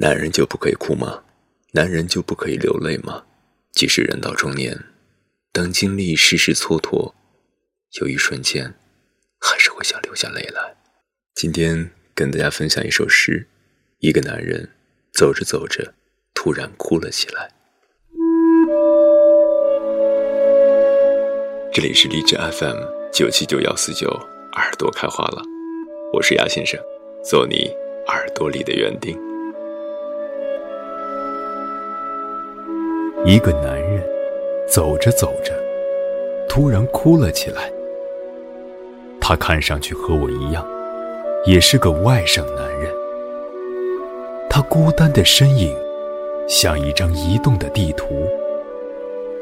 男人就不可以哭吗？男人就不可以流泪吗？即使人到中年，当经历世事蹉跎，有一瞬间，还是会想流下泪来。今天跟大家分享一首诗：一个男人走着走着，突然哭了起来。这里是荔枝 FM 九七九幺四九，耳朵开花了，我是牙先生，做你耳朵里的园丁。一个男人走着走着，突然哭了起来。他看上去和我一样，也是个外省男人。他孤单的身影像一张移动的地图，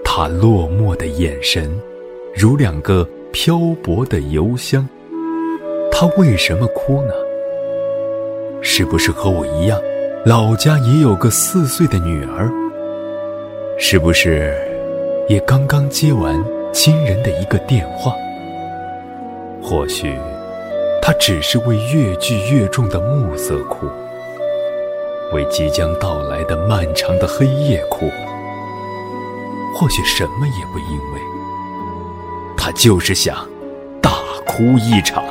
他落寞的眼神如两个漂泊的邮箱。他为什么哭呢？是不是和我一样，老家也有个四岁的女儿？是不是也刚刚接完亲人的一个电话？或许他只是为越聚越重的暮色哭，为即将到来的漫长的黑夜哭。或许什么也不因为，他就是想大哭一场。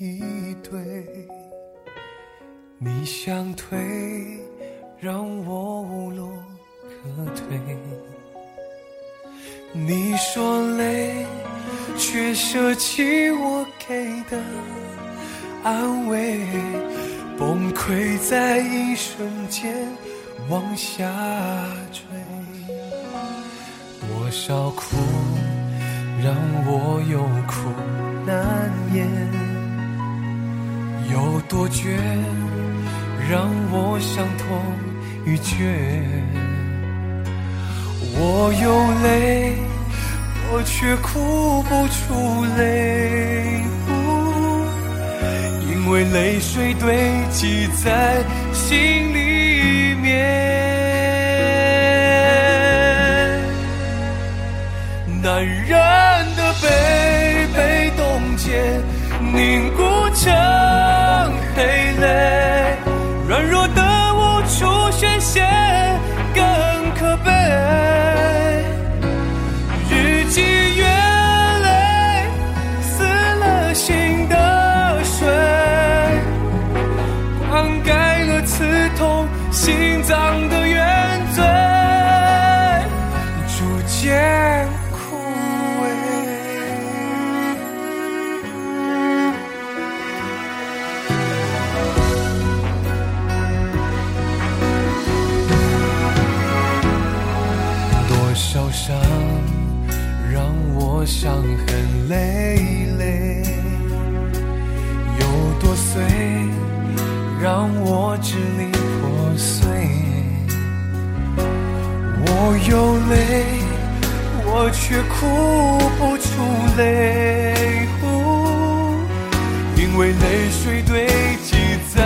一对你想退，让我无路可退。你说累，却舍弃我给的安慰。崩溃在一瞬间往下坠，多少苦让我有苦难言。有多绝，让我伤痛欲绝。我有泪，我却哭不出泪，因为泪水堆积在心里面。男人的悲被冻结，凝固成。黑泪，软弱的无处宣泄，更可悲。日积月累，撕了心的水，灌溉了刺痛心脏的原伤让我伤痕累累，有多碎，让我支离破碎。我有泪，我却哭不出泪，因为泪水堆积在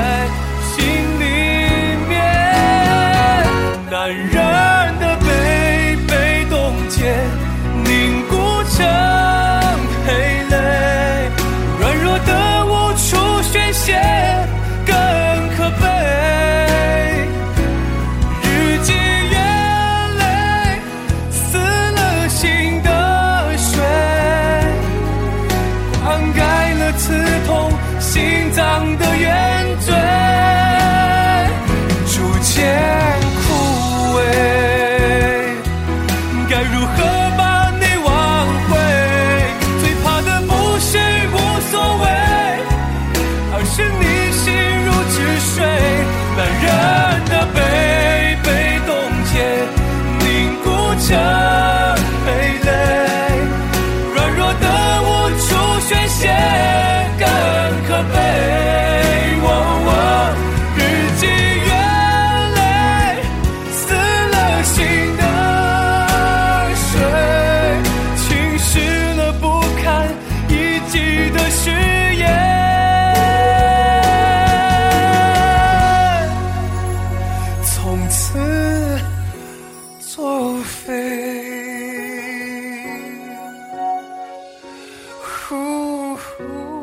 Ooh.